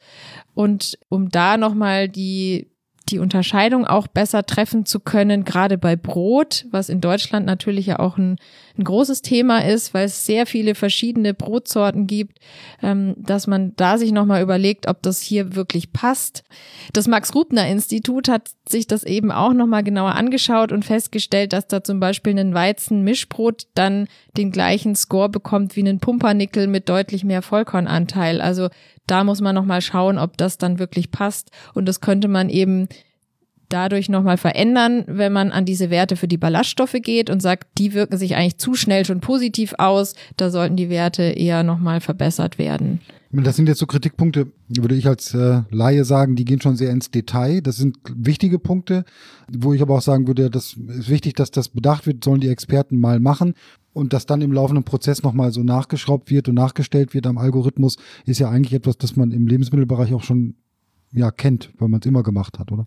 C: Und um da nochmal die die Unterscheidung auch besser treffen zu können, gerade bei Brot, was in Deutschland natürlich ja auch ein, ein großes Thema ist, weil es sehr viele verschiedene Brotsorten gibt, ähm, dass man da sich nochmal überlegt, ob das hier wirklich passt. Das Max-Rubner-Institut hat sich das eben auch nochmal genauer angeschaut und festgestellt, dass da zum Beispiel ein Weizen-Mischbrot dann den gleichen Score bekommt wie ein Pumpernickel mit deutlich mehr Vollkornanteil. Also da muss man nochmal schauen, ob das dann wirklich passt. Und das könnte man eben dadurch nochmal verändern, wenn man an diese Werte für die Ballaststoffe geht und sagt, die wirken sich eigentlich zu schnell schon positiv aus, da sollten die Werte eher nochmal verbessert werden.
B: Das sind jetzt so Kritikpunkte, würde ich als äh, Laie sagen, die gehen schon sehr ins Detail. Das sind wichtige Punkte, wo ich aber auch sagen würde, das ist wichtig, dass das bedacht wird, sollen die Experten mal machen. Und dass dann im laufenden Prozess nochmal so nachgeschraubt wird und nachgestellt wird am Algorithmus, ist ja eigentlich etwas, das man im Lebensmittelbereich auch schon ja kennt, weil man es immer gemacht hat, oder?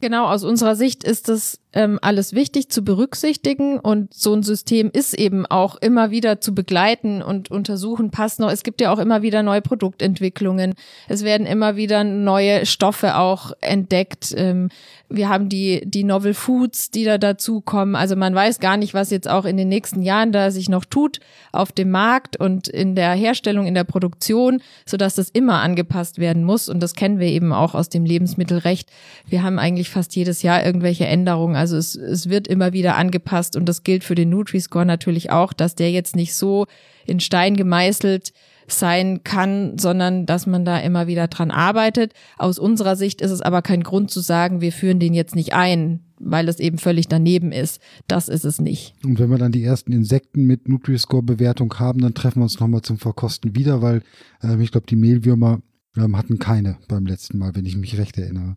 C: Genau, aus unserer Sicht ist es ähm, alles wichtig zu berücksichtigen und so ein System ist eben auch immer wieder zu begleiten und untersuchen, passt noch. Es gibt ja auch immer wieder neue Produktentwicklungen. Es werden immer wieder neue Stoffe auch entdeckt. Ähm, wir haben die, die Novel Foods, die da dazukommen. Also man weiß gar nicht, was jetzt auch in den nächsten Jahren da sich noch tut auf dem Markt und in der Herstellung, in der Produktion, sodass das immer angepasst werden muss. Und das kennen wir eben auch aus dem Lebensmittelrecht. Wir haben eigentlich fast jedes Jahr irgendwelche Änderungen. Also es, es wird immer wieder angepasst und das gilt für den Nutri-Score natürlich auch, dass der jetzt nicht so in Stein gemeißelt sein kann, sondern dass man da immer wieder dran arbeitet. Aus unserer Sicht ist es aber kein Grund zu sagen, wir führen den jetzt nicht ein, weil es eben völlig daneben ist. Das ist es nicht.
B: Und wenn wir dann die ersten Insekten mit Nutri-Score-Bewertung haben, dann treffen wir uns nochmal zum Verkosten wieder, weil äh, ich glaube, die Mehlwürmer ähm, hatten keine beim letzten Mal, wenn ich mich recht erinnere.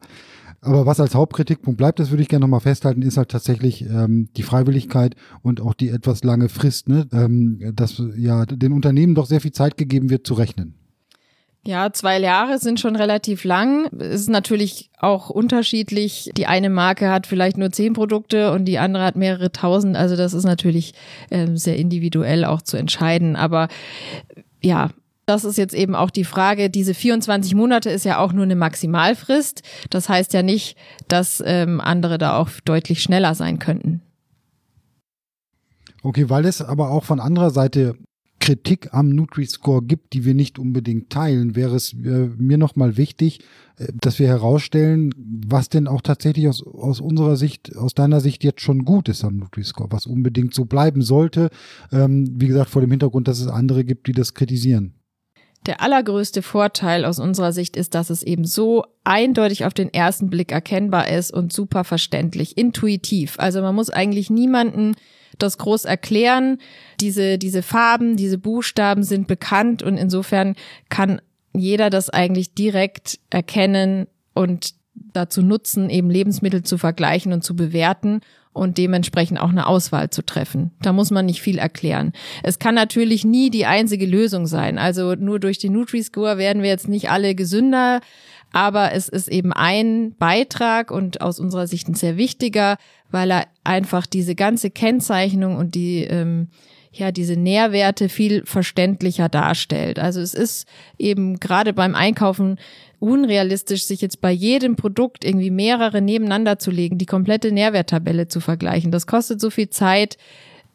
B: Aber was als Hauptkritikpunkt bleibt, das würde ich gerne nochmal festhalten, ist halt tatsächlich ähm, die Freiwilligkeit und auch die etwas lange Frist, ne? ähm, dass ja den Unternehmen doch sehr viel Zeit gegeben wird zu rechnen.
C: Ja, zwei Jahre sind schon relativ lang. Es ist natürlich auch unterschiedlich. Die eine Marke hat vielleicht nur zehn Produkte und die andere hat mehrere tausend. Also das ist natürlich ähm, sehr individuell auch zu entscheiden. Aber ja, das ist jetzt eben auch die Frage, diese 24 Monate ist ja auch nur eine Maximalfrist. Das heißt ja nicht, dass ähm, andere da auch deutlich schneller sein könnten.
B: Okay, weil es aber auch von anderer Seite Kritik am Nutri-Score gibt, die wir nicht unbedingt teilen, wäre es äh, mir nochmal wichtig, äh, dass wir herausstellen, was denn auch tatsächlich aus, aus unserer Sicht, aus deiner Sicht jetzt schon gut ist am Nutri-Score, was unbedingt so bleiben sollte. Ähm, wie gesagt, vor dem Hintergrund, dass es andere gibt, die das kritisieren.
C: Der allergrößte Vorteil aus unserer Sicht ist, dass es eben so eindeutig auf den ersten Blick erkennbar ist und super verständlich, intuitiv. Also man muss eigentlich niemanden das groß erklären. Diese, diese Farben, diese Buchstaben sind bekannt und insofern kann jeder das eigentlich direkt erkennen und dazu nutzen, eben Lebensmittel zu vergleichen und zu bewerten und dementsprechend auch eine Auswahl zu treffen. Da muss man nicht viel erklären. Es kann natürlich nie die einzige Lösung sein. Also nur durch den Nutri-Score werden wir jetzt nicht alle gesünder, aber es ist eben ein Beitrag und aus unserer Sicht ein sehr wichtiger, weil er einfach diese ganze Kennzeichnung und die ähm, ja diese Nährwerte viel verständlicher darstellt. Also es ist eben gerade beim Einkaufen unrealistisch, sich jetzt bei jedem Produkt irgendwie mehrere nebeneinander zu legen, die komplette Nährwerttabelle zu vergleichen. Das kostet so viel Zeit.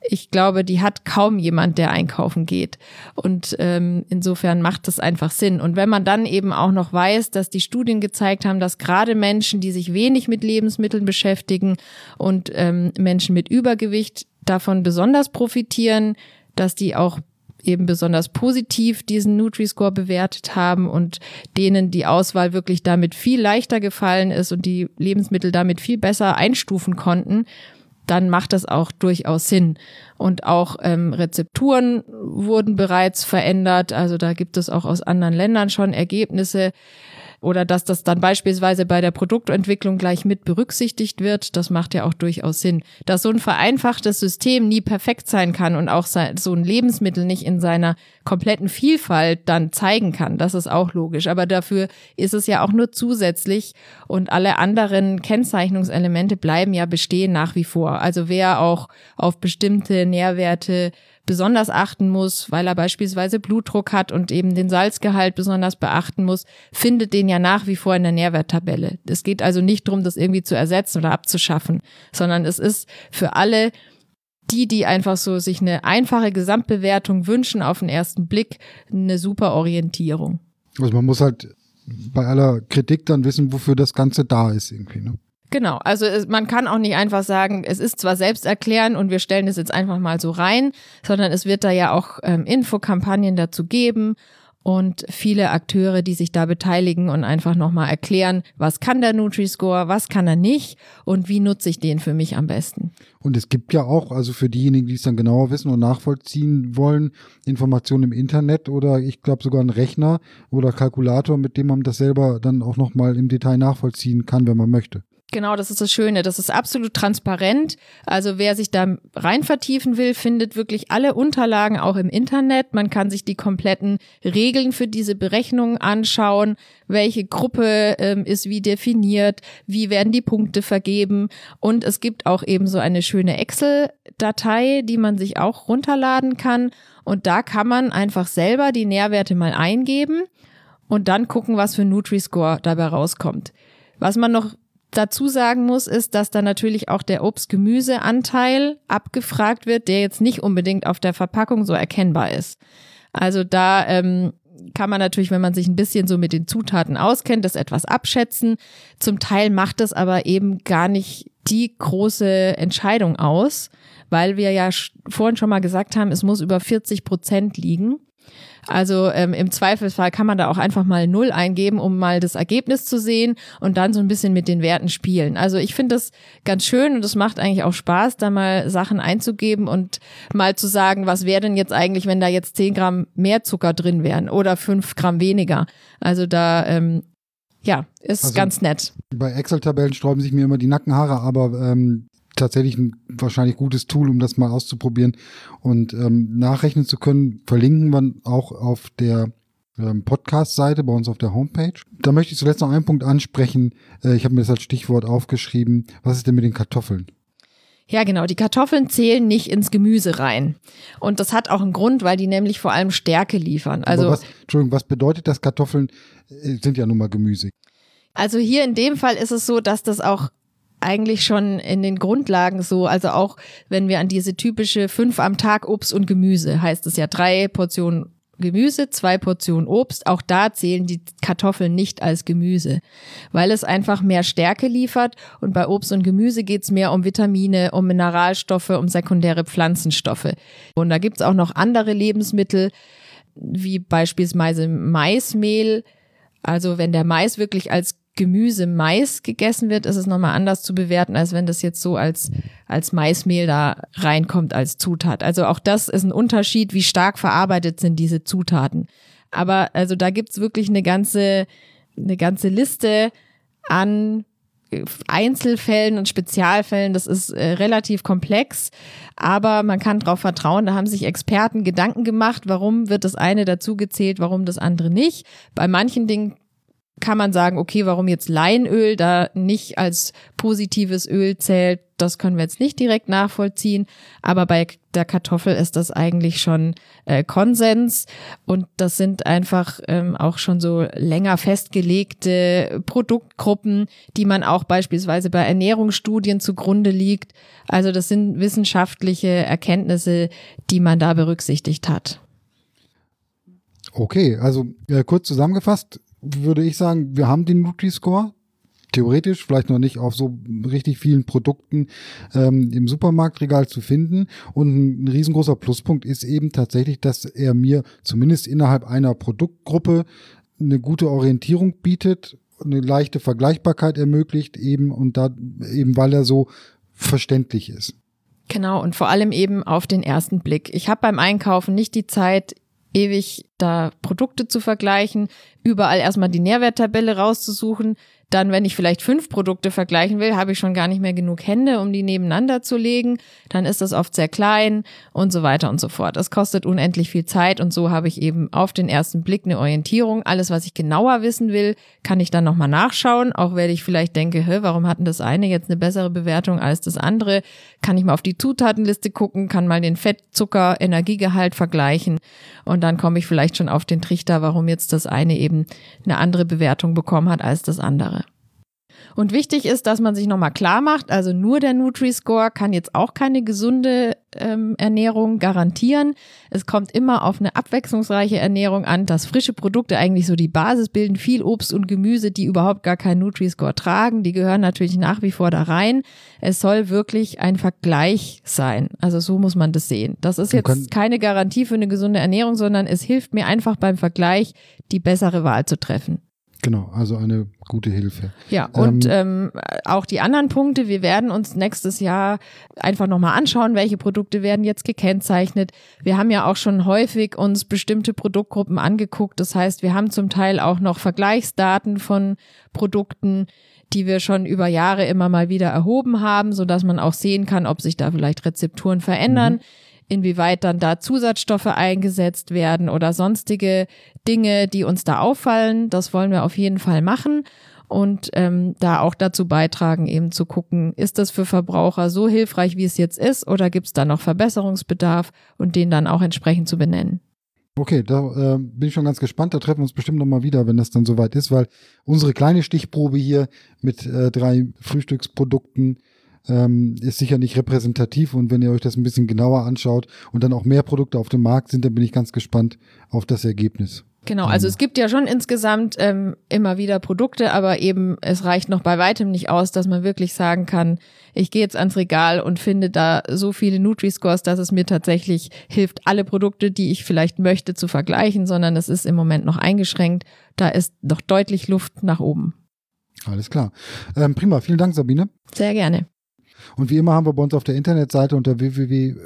C: Ich glaube, die hat kaum jemand, der einkaufen geht. Und ähm, insofern macht das einfach Sinn. Und wenn man dann eben auch noch weiß, dass die Studien gezeigt haben, dass gerade Menschen, die sich wenig mit Lebensmitteln beschäftigen und ähm, Menschen mit Übergewicht davon besonders profitieren, dass die auch eben besonders positiv diesen Nutri-Score bewertet haben und denen die Auswahl wirklich damit viel leichter gefallen ist und die Lebensmittel damit viel besser einstufen konnten, dann macht das auch durchaus Sinn. Und auch ähm, Rezepturen wurden bereits verändert. Also da gibt es auch aus anderen Ländern schon Ergebnisse oder dass das dann beispielsweise bei der Produktentwicklung gleich mit berücksichtigt wird, das macht ja auch durchaus Sinn. Dass so ein vereinfachtes System nie perfekt sein kann und auch so ein Lebensmittel nicht in seiner kompletten Vielfalt dann zeigen kann, das ist auch logisch. Aber dafür ist es ja auch nur zusätzlich und alle anderen Kennzeichnungselemente bleiben ja bestehen nach wie vor. Also wer auch auf bestimmte Nährwerte besonders achten muss, weil er beispielsweise Blutdruck hat und eben den Salzgehalt besonders beachten muss, findet den ja nach wie vor in der Nährwerttabelle. Es geht also nicht darum, das irgendwie zu ersetzen oder abzuschaffen, sondern es ist für alle die, die einfach so sich eine einfache Gesamtbewertung wünschen auf den ersten Blick, eine super Orientierung.
B: Also man muss halt bei aller Kritik dann wissen, wofür das Ganze da ist irgendwie. Ne?
C: Genau, also es, man kann auch nicht einfach sagen, es ist zwar selbsterklärend und wir stellen es jetzt einfach mal so rein, sondern es wird da ja auch ähm, Infokampagnen dazu geben und viele Akteure, die sich da beteiligen und einfach nochmal erklären, was kann der Nutri-Score, was kann er nicht und wie nutze ich den für mich am besten.
B: Und es gibt ja auch, also für diejenigen, die es dann genauer wissen und nachvollziehen wollen, Informationen im Internet oder ich glaube sogar einen Rechner oder Kalkulator, mit dem man das selber dann auch nochmal im Detail nachvollziehen kann, wenn man möchte.
C: Genau, das ist das Schöne. Das ist absolut transparent. Also wer sich da rein vertiefen will, findet wirklich alle Unterlagen auch im Internet. Man kann sich die kompletten Regeln für diese Berechnungen anschauen. Welche Gruppe ähm, ist wie definiert? Wie werden die Punkte vergeben? Und es gibt auch eben so eine schöne Excel-Datei, die man sich auch runterladen kann. Und da kann man einfach selber die Nährwerte mal eingeben und dann gucken, was für Nutri-Score dabei rauskommt. Was man noch dazu sagen muss, ist, dass da natürlich auch der Obst-Gemüse-Anteil abgefragt wird, der jetzt nicht unbedingt auf der Verpackung so erkennbar ist. Also da ähm, kann man natürlich, wenn man sich ein bisschen so mit den Zutaten auskennt, das etwas abschätzen. Zum Teil macht das aber eben gar nicht die große Entscheidung aus, weil wir ja vorhin schon mal gesagt haben, es muss über 40 Prozent liegen. Also ähm, im Zweifelsfall kann man da auch einfach mal Null eingeben, um mal das Ergebnis zu sehen und dann so ein bisschen mit den Werten spielen. Also ich finde das ganz schön und es macht eigentlich auch Spaß, da mal Sachen einzugeben und mal zu sagen, was wäre denn jetzt eigentlich, wenn da jetzt 10 Gramm mehr Zucker drin wären oder 5 Gramm weniger. Also da ähm, ja, ist also ganz nett.
B: Bei Excel-Tabellen sträuben sich mir immer die Nackenhaare, aber ähm, tatsächlich ein wahrscheinlich gutes Tool, um das mal auszuprobieren und ähm, nachrechnen zu können. Verlinken wir auch auf der ähm, Podcast-Seite bei uns auf der Homepage. Da möchte ich zuletzt noch einen Punkt ansprechen. Äh, ich habe mir das als Stichwort aufgeschrieben. Was ist denn mit den Kartoffeln?
C: Ja, genau. Die Kartoffeln zählen nicht ins Gemüse rein. Und das hat auch einen Grund, weil die nämlich vor allem Stärke liefern. Also,
B: was, Entschuldigung, was bedeutet das? Kartoffeln äh, sind ja nun mal Gemüse.
C: Also hier in dem Fall ist es so, dass das auch eigentlich schon in den Grundlagen so, also auch wenn wir an diese typische fünf am Tag Obst und Gemüse, heißt es ja drei Portionen Gemüse, zwei Portionen Obst, auch da zählen die Kartoffeln nicht als Gemüse, weil es einfach mehr Stärke liefert und bei Obst und Gemüse geht's mehr um Vitamine, um Mineralstoffe, um sekundäre Pflanzenstoffe. Und da gibt's auch noch andere Lebensmittel, wie beispielsweise Maismehl. Also wenn der Mais wirklich als Gemüse Mais gegessen wird, ist es nochmal anders zu bewerten, als wenn das jetzt so als, als Maismehl da reinkommt als Zutat. Also auch das ist ein Unterschied, wie stark verarbeitet sind diese Zutaten. Aber also da gibt's wirklich eine ganze, eine ganze Liste an Einzelfällen und Spezialfällen, das ist äh, relativ komplex, aber man kann darauf vertrauen, da haben sich Experten Gedanken gemacht, warum wird das eine dazugezählt, warum das andere nicht. Bei manchen Dingen kann man sagen, okay, warum jetzt Leinöl da nicht als positives Öl zählt, das können wir jetzt nicht direkt nachvollziehen. Aber bei der Kartoffel ist das eigentlich schon äh, Konsens. Und das sind einfach ähm, auch schon so länger festgelegte Produktgruppen, die man auch beispielsweise bei Ernährungsstudien zugrunde liegt. Also das sind wissenschaftliche Erkenntnisse, die man da berücksichtigt hat.
B: Okay, also äh, kurz zusammengefasst, würde ich sagen, wir haben den Nutri-Score. Theoretisch, vielleicht noch nicht auf so richtig vielen Produkten ähm, im Supermarktregal zu finden. Und ein riesengroßer Pluspunkt ist eben tatsächlich, dass er mir zumindest innerhalb einer Produktgruppe eine gute Orientierung bietet, eine leichte Vergleichbarkeit ermöglicht eben und da eben weil er so verständlich ist.
C: Genau, und vor allem eben auf den ersten Blick. Ich habe beim Einkaufen nicht die Zeit, ewig da Produkte zu vergleichen, überall erstmal die Nährwerttabelle rauszusuchen, dann, wenn ich vielleicht fünf Produkte vergleichen will, habe ich schon gar nicht mehr genug Hände, um die nebeneinander zu legen. Dann ist das oft sehr klein und so weiter und so fort. Das kostet unendlich viel Zeit und so habe ich eben auf den ersten Blick eine Orientierung. Alles, was ich genauer wissen will, kann ich dann nochmal nachschauen. Auch wenn ich vielleicht denke, hä, warum hatten das eine jetzt eine bessere Bewertung als das andere? Kann ich mal auf die Zutatenliste gucken, kann mal den Fett, Zucker, Energiegehalt vergleichen und dann komme ich vielleicht schon auf den Trichter, warum jetzt das eine eben eine andere Bewertung bekommen hat als das andere. Und wichtig ist, dass man sich nochmal klar macht, also nur der Nutri-Score kann jetzt auch keine gesunde ähm, Ernährung garantieren. Es kommt immer auf eine abwechslungsreiche Ernährung an, dass frische Produkte eigentlich so die Basis bilden. Viel Obst und Gemüse, die überhaupt gar keinen Nutri-Score tragen, die gehören natürlich nach wie vor da rein. Es soll wirklich ein Vergleich sein. Also so muss man das sehen. Das ist jetzt keine Garantie für eine gesunde Ernährung, sondern es hilft mir einfach beim Vergleich, die bessere Wahl zu treffen.
B: Genau, also eine gute Hilfe.
C: Ja, und ähm, ähm, auch die anderen Punkte, wir werden uns nächstes Jahr einfach nochmal anschauen, welche Produkte werden jetzt gekennzeichnet. Wir haben ja auch schon häufig uns bestimmte Produktgruppen angeguckt. Das heißt, wir haben zum Teil auch noch Vergleichsdaten von Produkten, die wir schon über Jahre immer mal wieder erhoben haben, so dass man auch sehen kann, ob sich da vielleicht Rezepturen verändern. Mhm inwieweit dann da Zusatzstoffe eingesetzt werden oder sonstige Dinge, die uns da auffallen. Das wollen wir auf jeden Fall machen und ähm, da auch dazu beitragen, eben zu gucken, ist das für Verbraucher so hilfreich, wie es jetzt ist, oder gibt es da noch Verbesserungsbedarf und den dann auch entsprechend zu benennen.
B: Okay, da äh, bin ich schon ganz gespannt. Da treffen wir uns bestimmt nochmal wieder, wenn das dann soweit ist, weil unsere kleine Stichprobe hier mit äh, drei Frühstücksprodukten ähm, ist sicher nicht repräsentativ und wenn ihr euch das ein bisschen genauer anschaut und dann auch mehr Produkte auf dem Markt sind, dann bin ich ganz gespannt auf das Ergebnis.
C: Genau, also es gibt ja schon insgesamt ähm, immer wieder Produkte, aber eben es reicht noch bei weitem nicht aus, dass man wirklich sagen kann, ich gehe jetzt ans Regal und finde da so viele Nutri-Scores, dass es mir tatsächlich hilft, alle Produkte, die ich vielleicht möchte, zu vergleichen, sondern es ist im Moment noch eingeschränkt. Da ist noch deutlich Luft nach oben.
B: Alles klar. Ähm, prima, vielen Dank, Sabine.
C: Sehr gerne.
B: Und wie immer haben wir bei uns auf der Internetseite unter www.vz-bw.de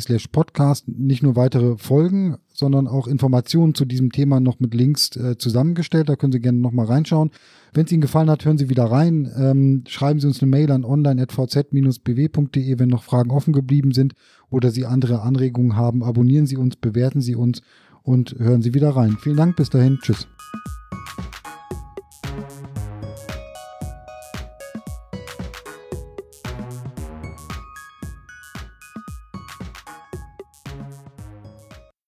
B: slash podcast nicht nur weitere Folgen, sondern auch Informationen zu diesem Thema noch mit Links äh, zusammengestellt. Da können Sie gerne nochmal reinschauen. Wenn es Ihnen gefallen hat, hören Sie wieder rein. Ähm, schreiben Sie uns eine Mail an online.vz-bw.de, wenn noch Fragen offen geblieben sind oder Sie andere Anregungen haben. Abonnieren Sie uns, bewerten Sie uns und hören Sie wieder rein. Vielen Dank, bis dahin. Tschüss.